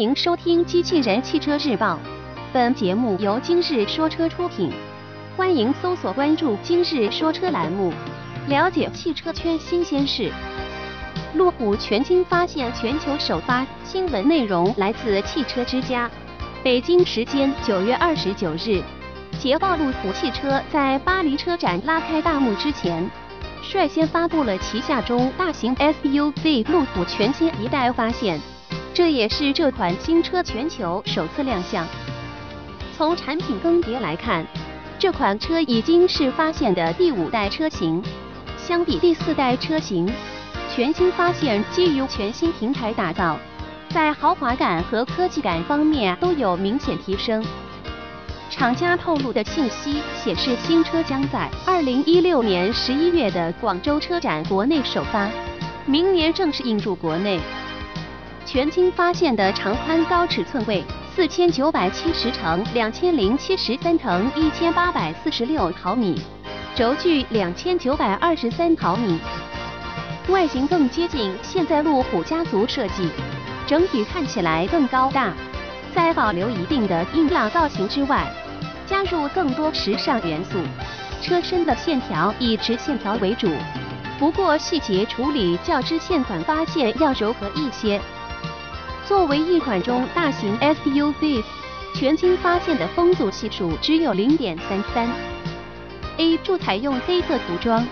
欢迎收听《机器人汽车日报》，本节目由今日说车出品。欢迎搜索关注“今日说车”栏目，了解汽车圈新鲜事。路虎全新发现全球首发，新闻内容来自汽车之家。北京时间九月二十九日，捷豹路虎汽车在巴黎车展拉开大幕之前，率先发布了旗下中大型 SUV 路虎全新一代发现。这也是这款新车全球首次亮相。从产品更迭来看，这款车已经是发现的第五代车型。相比第四代车型，全新发现基于全新平台打造，在豪华感和科技感方面都有明显提升。厂家透露的信息显示，新车将在二零一六年十一月的广州车展国内首发，明年正式引入国内。全新发现的长宽高尺寸为四千九百七十乘两千零七十三乘一千八百四十六毫米，轴距两千九百二十三毫米，外形更接近现在路虎家族设计，整体看起来更高大。在保留一定的硬朗造型之外，加入更多时尚元素，车身的线条以直线条为主，不过细节处理较之现款发现要柔和一些。作为一款中大型 SUV，全新发现的风阻系数只有零点三三。A 柱采用黑色涂装，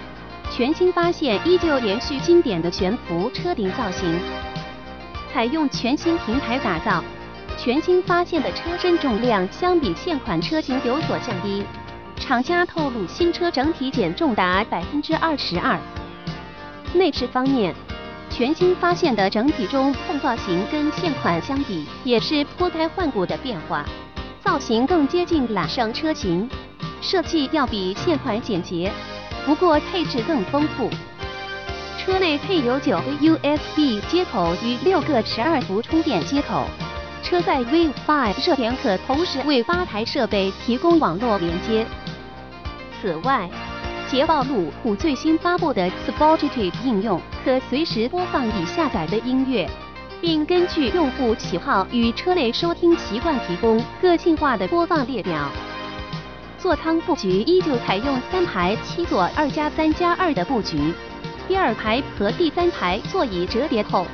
全新发现依旧延续经典的悬浮车顶造型，采用全新平台打造。全新发现的车身重量相比现款车型有所降低，厂家透露新车整体减重达百分之二十二。内饰方面。全新发现的整体中控造型跟现款相比，也是脱胎换骨的变化，造型更接近揽胜车型，设计要比现款简洁，不过配置更丰富。车内配有九个 USB 接口与六个十二伏充电接口，车载 WiFi 热点可同时为八台设备提供网络连接。此外，捷豹路虎最新发布的 Spotify 应用，可随时播放已下载的音乐，并根据用户喜好与车内收听习惯提供个性化的播放列表。座舱布局依旧采用三排七座二加三加二的布局，第二排和第三排座椅折叠后，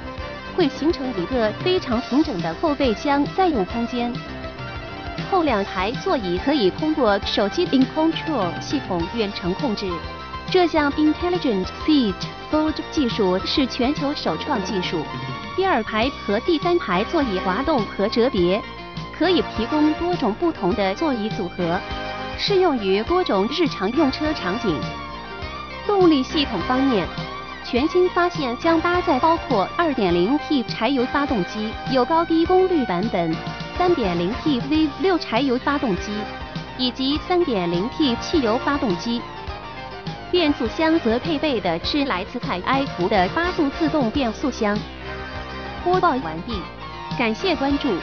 会形成一个非常平整的后备箱载物空间。后两排座椅可以通过手机 In Control 系统远程控制。这项 Intelligent Seat Fold 技术是全球首创技术。第二排和第三排座椅滑动和折叠，可以提供多种不同的座椅组合，适用于多种日常用车场景。动力系统方面，全新发现将搭载包括 2.0T 柴油发动机，有高低功率版本。3.0T V6 柴油发动机以及 3.0T 汽油发动机，变速箱则配备的是来自凯埃孚的八速自动变速箱。播报完毕，感谢关注。